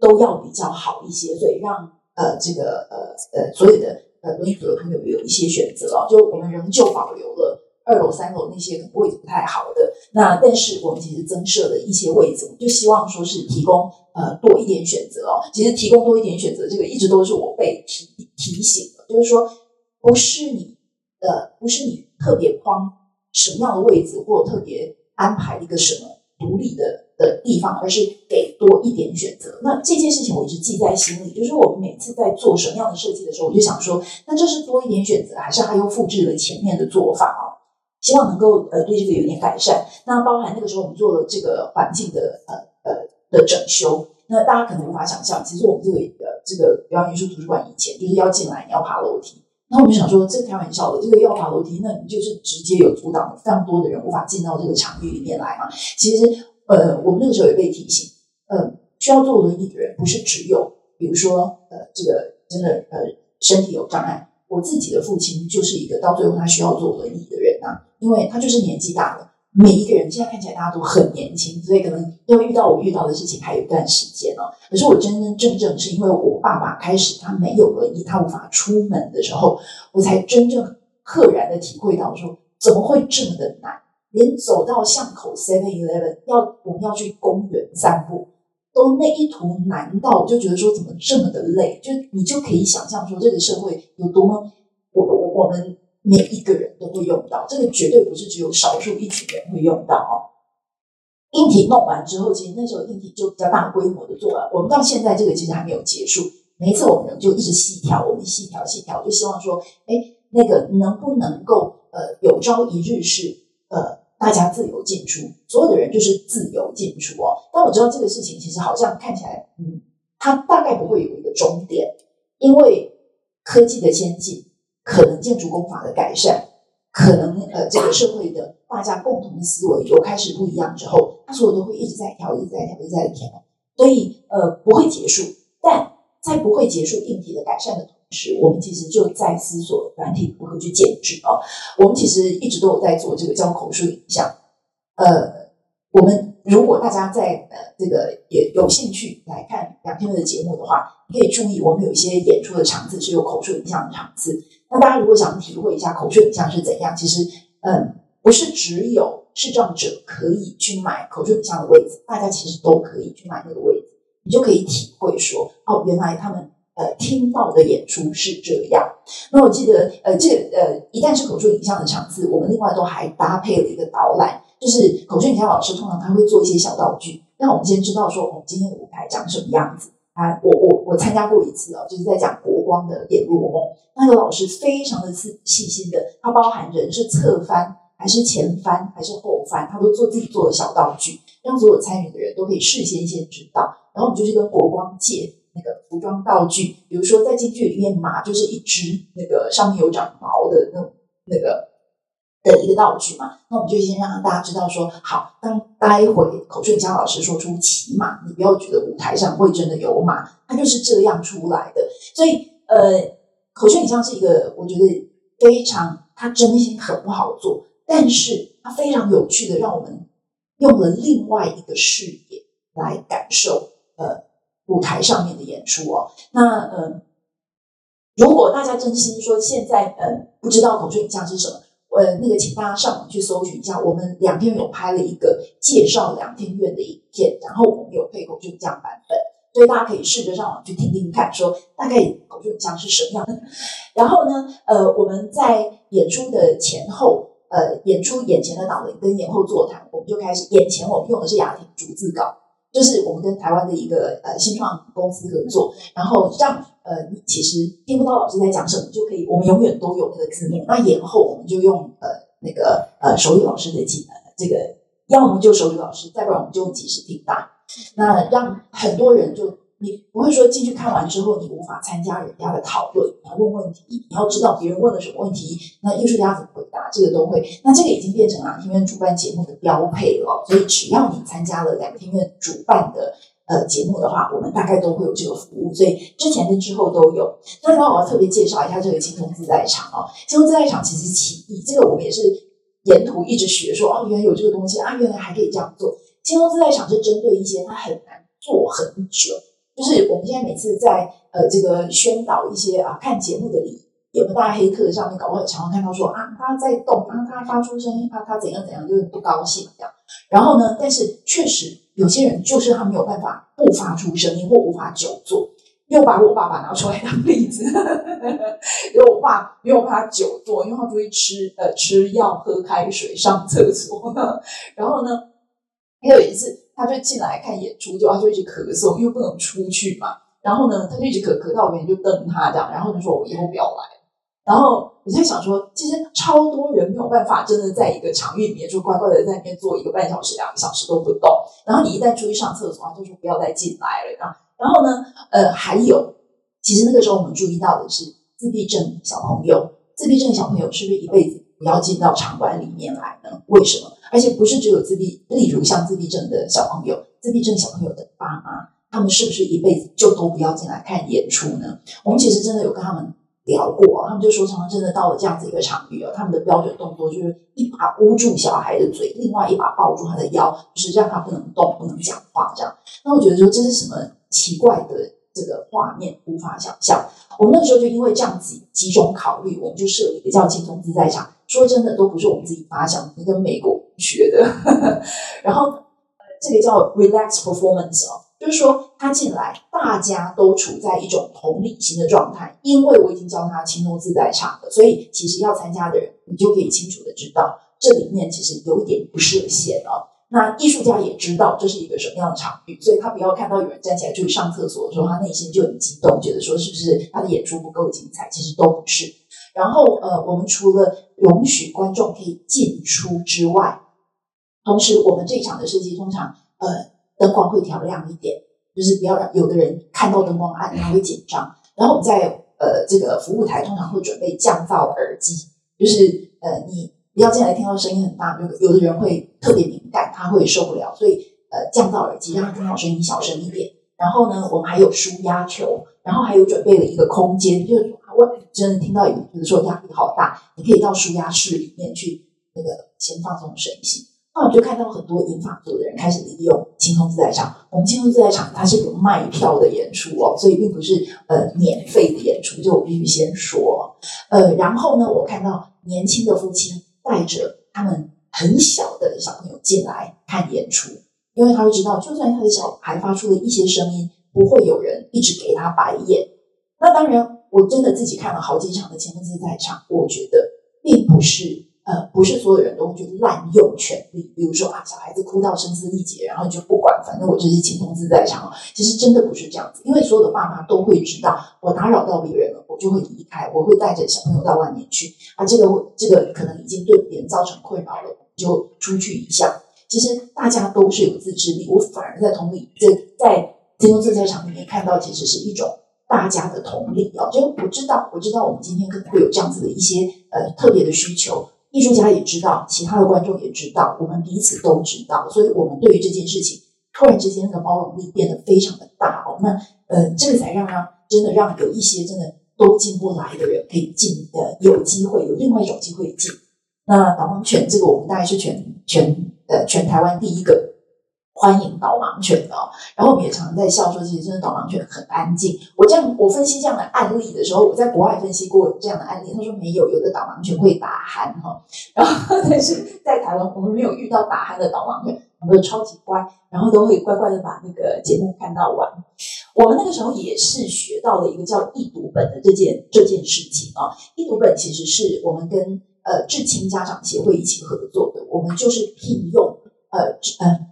都要比较好一些，所以让呃这个呃呃所有的呃轮椅族的朋友有一些选择哦。就我们仍旧保留了二楼、三楼那些可能位置不太好的，那但是我们其实增设了一些位置，就希望说是提供呃多一点选择哦。其实提供多一点选择，这个一直都是我被提提醒的，就是说不是你。呃，不是你特别框什么样的位置，或特别安排一个什么独立的的地方，而是给多一点选择。那这件事情我一直记在心里，就是我们每次在做什么样的设计的时候，我就想说，那这是多一点选择，还是他又复制了前面的做法啊？希望能够呃对这个有点改善。那包含那个时候我们做了这个环境的呃呃的整修，那大家可能无法想象，其实我们这个呃这个表演艺术图书馆以前就是要进来你要爬楼梯。那我们想说，这开玩笑的，这个要爬楼梯，那你就是直接有阻挡非常多的人无法进到这个场域里面来嘛。其实，呃，我们那个时候也被提醒，呃，需要坐轮椅的人不是只有，比如说，呃，这个真的呃身体有障碍。我自己的父亲就是一个到最后他需要坐轮椅的人啊，因为他就是年纪大了。每一个人现在看起来大家都很年轻，所以可能要遇到我遇到的事情还有一段时间哦。可是我真真正正是因为我爸爸开始他没有轮椅，他无法出门的时候，我才真正赫然的体会到说怎么会这么的难，连走到巷口 Seven Eleven 要我们要去公园散步，都那一途难到，我就觉得说怎么这么的累，就你就可以想象说这个社会有多么我我我们。每一个人都会用到，这个绝对不是只有少数一群人会用到哦。硬体弄完之后，其实那时候硬体就比较大规模的做了。我们到现在这个其实还没有结束，每一次我们就一直细调，我们细调细调，就希望说，哎，那个能不能够呃有朝一日是呃大家自由进出，所有的人就是自由进出哦。但我知道这个事情其实好像看起来，嗯，它大概不会有一个终点，因为科技的先进。可能建筑工法的改善，可能呃这个社会的大家共同的思维有开始不一样之后，它所有都会一直在调，一直在调，一直在调，所以呃不会结束。但在不会结束硬体的改善的同时，我们其实就在思索软体如何去建制啊。我们其实一直都有在做这个叫口述影像，呃，我们。如果大家在呃这个也有兴趣来看两天的节目的话，可以注意我们有一些演出的场次是有口述影像的场次。那大家如果想体会一下口述影像是怎样，其实嗯不是只有视障者可以去买口述影像的位置，大家其实都可以去买那个位置，你就可以体会说哦，原来他们呃听到的演出是这样。那我记得呃这呃一旦是口述影像的场次，我们另外都还搭配了一个导览。就是口述影像老师通常他会做一些小道具，让我们先知道说我们今天的舞台长什么样子。啊，我我我参加过一次哦，就是在讲光的《眼落梦》，那个老师非常的细细心的，他包含人是侧翻还是前翻还是后翻，他都做自己做的小道具，让所有参与的人都可以事先先知道。然后我们就去跟国光借那个服装道具，比如说在京剧里面，马就是一只那个上面有长毛的那那个。的一个道具嘛，那我们就先让大家知道说，好，当待会口述影像老师说出骑马，你不要觉得舞台上会真的有马，它就是这样出来的。所以，呃，口述影像是一个我觉得非常，它真心很不好做，但是它非常有趣的，让我们用了另外一个视野来感受呃舞台上面的演出哦。那呃，如果大家真心说现在呃不知道口述影像是什么？呃，那个，请大家上网去搜寻一下，我们两天有拍了一个介绍两天院的影片，然后我们有配口述影像版本，所以大家可以试着上网去听听看，说大概口述影像是什么样的。[LAUGHS] 然后呢，呃，我们在演出的前后，呃，演出眼前的导演跟演后座谈，我们就开始，眼前我们用的是雅婷逐字稿。就是我们跟台湾的一个呃新创公司合作，然后让呃你其实听不到老师在讲什么，就可以我们永远都有那个字幕。那演后我们就用呃那个呃手语老师的技能，这个要么就手语老师，再不然我们就用即时听大，那让很多人就。你不会说进去看完之后，你无法参加人家的讨论，你要问问题，你要知道别人问了什么问题，那艺术家怎么回答，这个都会。那这个已经变成两厅院主办节目的标配了，所以只要你参加了两天院主办的呃节目的话，我们大概都会有这个服务。所以之前跟之后都有。那另外我要特别介绍一下这个青松自在场哦，青松自在场其实起义，这个我们也是沿途一直学说哦，原来有这个东西啊，原来还可以这样做。青铜自在场是针对一些它很难做很久。就是我们现在每次在呃这个宣导一些啊看节目的里，有个大黑客上面搞不好常常看到说啊他在动啊他发出声音啊他怎样怎样就是不高兴这样，然后呢，但是确实有些人就是他没有办法不发出声音或无法久坐，又把我爸爸拿出来当例子，因为我爸没有办法久坐，因为他就会吃呃吃药、喝开水、上厕所，[LAUGHS] 然后呢，还有一次。他就进来看演出，就他就一直咳嗽，因为不能出去嘛。然后呢，他就一直咳咳到别人就瞪他这样，然后就说：“我以后不要来。”然后我在想说，其实超多人没有办法真的在一个场域里面就乖乖的在那边坐一个半小时、两个小时都不动。然后你一旦出去上厕所，他就说不要再进来了。啊，然后呢，呃，还有，其实那个时候我们注意到的是自闭症小朋友，自闭症小朋友是不是一辈子不要进到场馆里面来呢？为什么？而且不是只有自闭，例如像自闭症的小朋友，自闭症小朋友的爸妈，他们是不是一辈子就都不要进来看演出呢？我们其实真的有跟他们。聊过，他们就说，常常真的到了这样子一个场域啊，他们的标准动作就是一把捂住小孩的嘴，另外一把抱住他的腰，就是让他不能动、不能讲话这样。那我觉得说这是什么奇怪的这个画面，无法想象。我们那时候就因为这样子几种考虑，我们就设立一个叫轻松自在场。说真的，都不是我们自己发想，是跟美国学的。[LAUGHS] 然后这个叫 relax performance 哦。就是说，他进来，大家都处在一种同理心的状态，因为我已经教他轻松自在唱了，所以其实要参加的人，你就可以清楚的知道，这里面其实有一点不设限哦。那艺术家也知道这是一个什么样的场域，所以他不要看到有人站起来就去上厕所的时候，他内心就很激动，觉得说是不是他的演出不够精彩？其实都不是。然后呃，我们除了容许观众可以进出之外，同时我们这一场的设计通常呃。灯光会调亮一点，就是不要让有的人看到灯光暗，他会紧张。然后我们在呃这个服务台通常会准备降噪耳机，就是呃你不要进来听到声音很大，有有的人会特别敏感，他会受不了，所以呃降噪耳机让他听到声音小声一点。然后呢，我们还有舒压球，然后还有准备了一个空间，就是我真的听到有有的时候压力好大，你可以到舒压室里面去那个先放松身心。那我就看到很多银发族的人开始利用轻松自在场。我们轻松自在场它是有卖票的演出哦，所以并不是呃免费的演出。就我必须先说，呃，然后呢，我看到年轻的夫妻带着他们很小的小朋友进来看演出，因为他会知道，就算他的小孩发出了一些声音，不会有人一直给他白眼。那当然，我真的自己看了好几场的轻松自在场，我觉得并不是。呃，不是所有人都会去滥用权利，比如说啊，小孩子哭到声嘶力竭，然后你就不管，反正我这是轻松自在场。其实真的不是这样子，因为所有的爸妈都会知道，我打扰到别人了，我就会离开，我会带着小朋友到外面去。啊，这个这个可能已经对别人造成困扰了，就出去一下。其实大家都是有自制力，我反而在同理，在在轻松自在场里面看到，其实是一种大家的同理哦。就我知道，我知道我们今天可能会有这样子的一些呃特别的需求。艺术家也知道，其他的观众也知道，我们彼此都知道，所以我们对于这件事情突然之间的包容力变得非常的大哦。那呃，这个才让让真的让有一些真的都进不来的人可以进呃有机会有另外一种机会进。那导盲犬这个我们大概是全全呃全台湾第一个。欢迎导盲犬的，然后我们也常常在笑说，其实真的导盲犬很安静。我这样我分析这样的案例的时候，我在国外分析过这样的案例，他说没有，有的导盲犬会打鼾哈，[LAUGHS] 然后但是在台湾我们没有遇到打鼾的导盲犬，我们都超级乖，然后都会乖乖的把那个节目看到完。我们那个时候也是学到了一个叫易读本的这件这件事情啊，易读本其实是我们跟呃智亲家长协会一起合作的，我们就是聘用呃呃。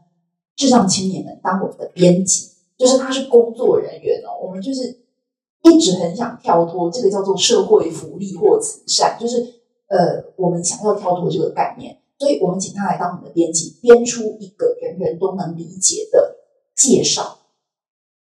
智障青年们当我们的编辑，就是他是工作人员哦。我们就是一直很想跳脱这个叫做社会福利或慈善，就是呃，我们想要跳脱这个概念，所以我们请他来当我们的编辑，编出一个人人都能理解的介绍。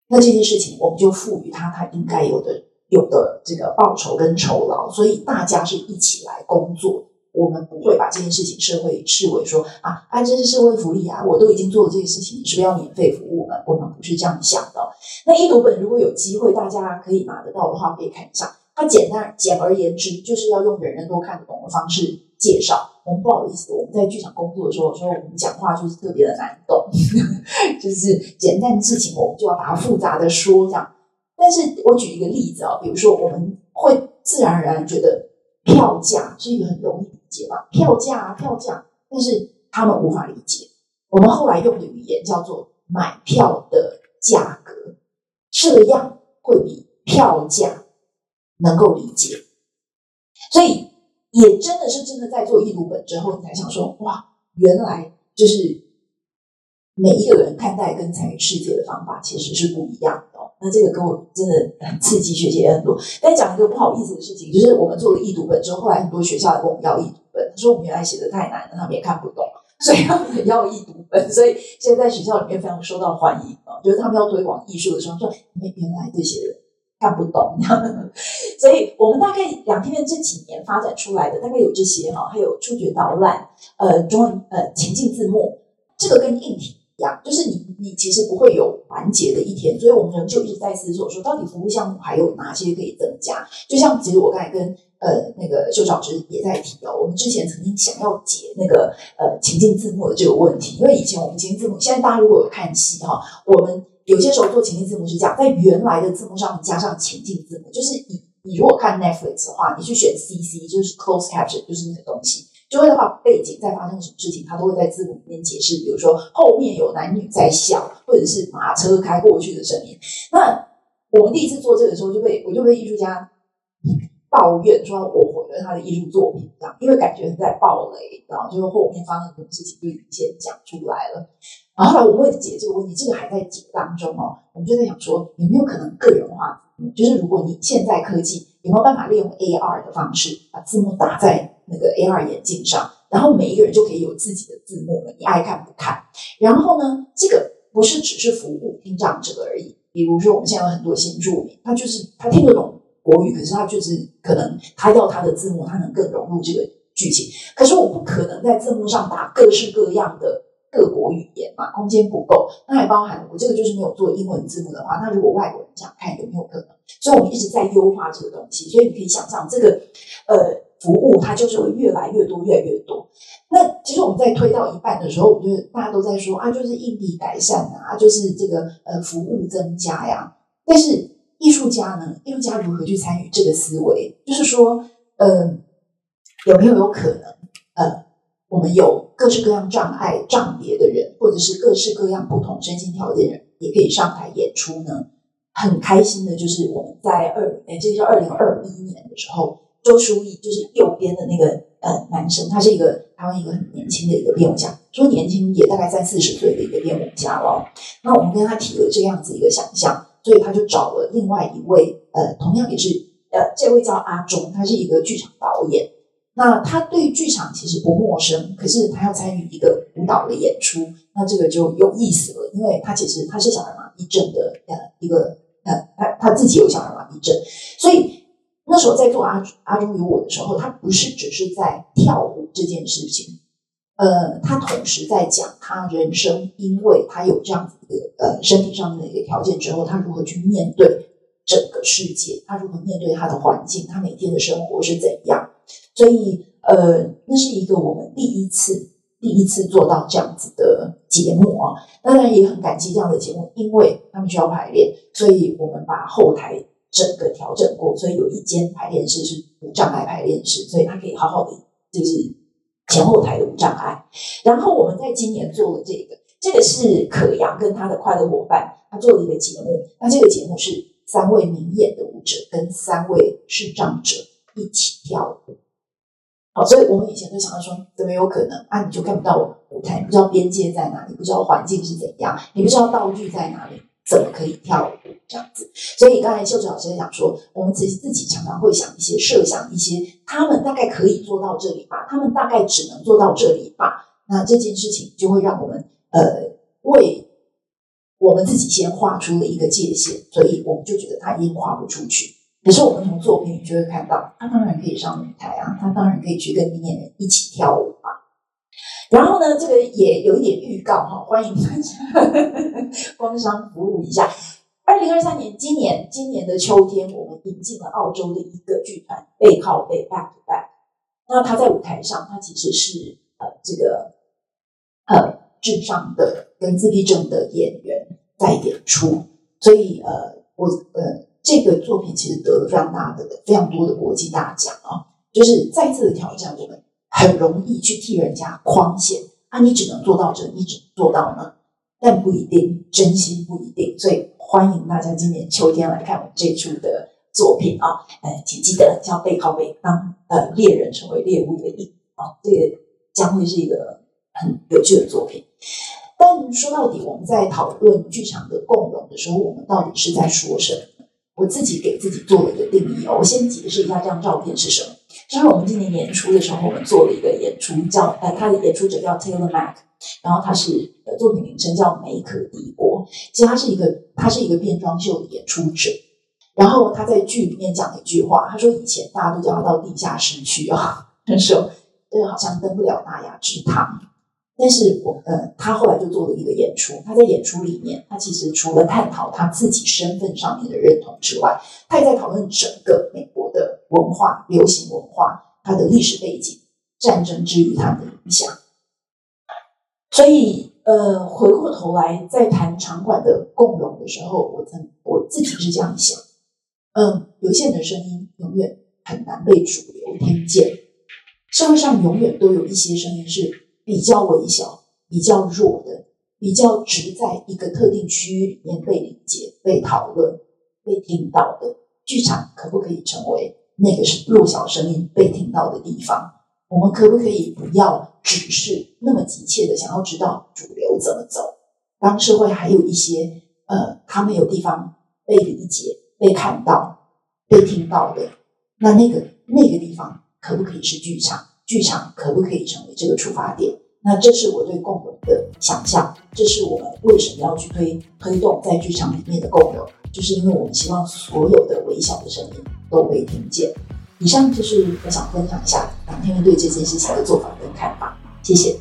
那这件事情，我们就赋予他他应该有的有的这个报酬跟酬劳，所以大家是一起来工作。我们不会把这件事情社会视为说啊，啊，这是社会福利啊，我都已经做了这些事情，你是不是要免费服务我们？我们不是这样想的。那一读本如果有机会大家可以拿得到的话，可以看一下。它简单简而言之，就是要用人人都看得懂的方式介绍。我们不好意思，我们在剧场工作的时候，说我们讲话就是特别的难懂，[LAUGHS] 就是简单的事情我们就要把它复杂的说这样。但是我举一个例子啊，比如说我们会自然而然觉得票价是一个很容易。解吧，票价啊，票价，但是他们无法理解。我们后来用的语言叫做买票的价格，这样会比票价能够理解。所以也真的是真的在做译读本之后，你才想说，哇，原来就是每一个人看待跟参与世界的方法其实是不一样的。那这个跟我真的很刺激，学习很多。但讲一个不好意思的事情，就是我们做了易读本之后，后来很多学校来跟我们要易读本，他说我们原来写的太难了，他们也看不懂，所以他们要易读本。所以现在在学校里面非常受到欢迎啊，就是他们要推广艺术的时候，说你们原来这些人看不懂，[LAUGHS] 所以我们大概两天的这几年发展出来的大概有这些哈，还有触觉导览，呃，中文呃情境字幕，这个跟硬体一。样，就是你，你其实不会有完结的一天，所以我们仍旧一直在思索说，到底服务项目还有哪些可以增加？就像其实我刚才跟呃那个秀老师也在提哦，我们之前曾经想要解那个呃情境字幕的这个问题，因为以前我们情境字幕，现在大家如果有看戏哈，我们有些时候做情境字幕是这样，在原来的字幕上面加上情境字幕，就是你你如果看 Netflix 的话，你去选 CC，就是 Close Caption，就是那个东西。就会的话，背景在发生什么事情，他都会在字幕里面解释。比如说后面有男女在笑，或者是马车开过去的声音。那我们第一次做这个的时候，就被我就被艺术家抱怨说，我毁了他的艺术作品，这样，因为感觉是在暴雷，然后就是后面发生什么事情就已经讲出来了。然后后来我们会解这个问题，这个还在解当中哦。我们就在想说，有没有可能个人化？就是如果你现在科技有没有办法利用 AR 的方式，把字幕打在。那个 AR 眼镜上，然后每一个人就可以有自己的字幕了，你爱看不看？然后呢，这个不是只是服务听障者而已。比如说，我们现在有很多新住民，他就是他听得懂国语，可是他就是可能开掉他的字幕，他能更融入这个剧情。可是我不可能在字幕上打各式各样的各国语言嘛，空间不够。那还包含我这个就是没有做英文字幕的话，那如果外国人想看有没有可能？所以我们一直在优化这个东西。所以你可以想象这个呃。服务它就是会越来越多，越来越多。那其实我们在推到一半的时候，我觉得大家都在说啊，就是硬币改善啊，就是这个呃服务增加呀。但是艺术家呢，艺术家如何去参与这个思维？就是说，呃，有没有有可能，呃，我们有各式各样障碍障别的人，或者是各式各样不同身心条件的人，也可以上台演出呢？很开心的就是我们在二，哎，这个是二零二一年的时候。周书义就是右边的那个呃男生，他是一个台湾一个很年轻的一个编舞家，说年轻也大概在四十岁的一个编舞家了。那我们跟他提了这样子一个想象，所以他就找了另外一位呃，同样也是呃，这位叫阿忠，他是一个剧场导演。那他对剧场其实不陌生，可是他要参与一个舞蹈的演出，那这个就有意思了，因为他其实他是小儿麻痹症的呃一个呃，他他自己有小儿麻痹症，所以。那时候在做阿阿忠与我的时候，他不是只是在跳舞这件事情，呃，他同时在讲他人生，因为他有这样子的呃身体上面的一个条件之后，他如何去面对整个世界，他如何面对他的环境，他每天的生活是怎样。所以，呃，那是一个我们第一次第一次做到这样子的节目啊。当然也很感激这样的节目，因为他们需要排练，所以我们把后台。整个调整过，所以有一间排练室是无障碍排练室，所以他可以好好的就是前后台的无障碍。然后我们在今年做了这个，这个是可阳跟他的快乐伙伴，他做了一个节目。那这个节目是三位明眼的舞者跟三位视障者一起跳舞。好，所以我们以前都想到说，怎么有可能啊？你就看不到舞台，不知道边界在哪里，不知道环境是怎样，你不知道道具在哪里。怎么可以跳舞这样子？所以刚才秀智老师在讲说，我们自己自己常常会想一些设想一些，他们大概可以做到这里吧，他们大概只能做到这里吧。那这件事情就会让我们呃为我们自己先画出了一个界限，所以我们就觉得他已经跨不出去。可是我们从作品里就会看到，他当然可以上舞台啊，他当然可以去跟明眼人一起跳舞啊。然后呢，这个也有一点预告哈，欢迎大家工商服务一下。二零二三年，今年今年的秋天，我们引进了澳洲的一个剧团，背靠背 （back to back）。那他在舞台上，他其实是呃这个呃智障的跟自闭症的演员在演出，所以呃我呃这个作品其实得了非常大的非常多的国际大奖啊，就是再次的挑战我们。很容易去替人家框线啊！你只能做到这，你只能做到呢，但不一定，真心不一定。所以欢迎大家今年秋天来看我们这出的作品啊！呃，请记得叫背靠背，当呃猎人成为猎物的一啊，这个将会是一个很有趣的作品。但说到底，我们在讨论剧场的共融的时候，我们到底是在说什么？我自己给自己做了一个定义哦。我先解释一下这张照片是什么。就是我们今年年初的时候，我们做了一个演出，叫呃，他的演出者叫 Taylor Mac，然后他是呃作品名称叫《梅可帝国》。其实他是一个他是一个变装秀的演出者。然后他在剧里面讲了一句话，他说：“以前大家都叫他到地下室去啊，那时候这个好像登不了大雅之堂。”但是我呃，他后来就做了一个演出。他在演出里面，他其实除了探讨他自己身份上面的认同之外，他也在讨论整个美国的文化、流行文化、它的历史背景、战争之于他们的影响。所以呃，回过头来在谈场馆的共融的时候，我曾我自己是这样想：嗯，有限的声音永远很难被主流听见，社会上永远都有一些声音是。比较微小、比较弱的、比较只在一个特定区域里面被理解、被讨论、被听到的剧场，可不可以成为那个是弱小声音被听到的地方？我们可不可以不要只是那么急切的想要知道主流怎么走？当社会还有一些呃，他没有地方被理解、被看到、被听到的，那那个那个地方可不可以是剧场？剧场可不可以成为这个出发点？那这是我对共融的想象，这是我们为什么要去推推动在剧场里面的共融，就是因为我们希望所有的微小的声音都被听见。以上就是我想分享一下两天对这件事情的做法跟看法，谢谢。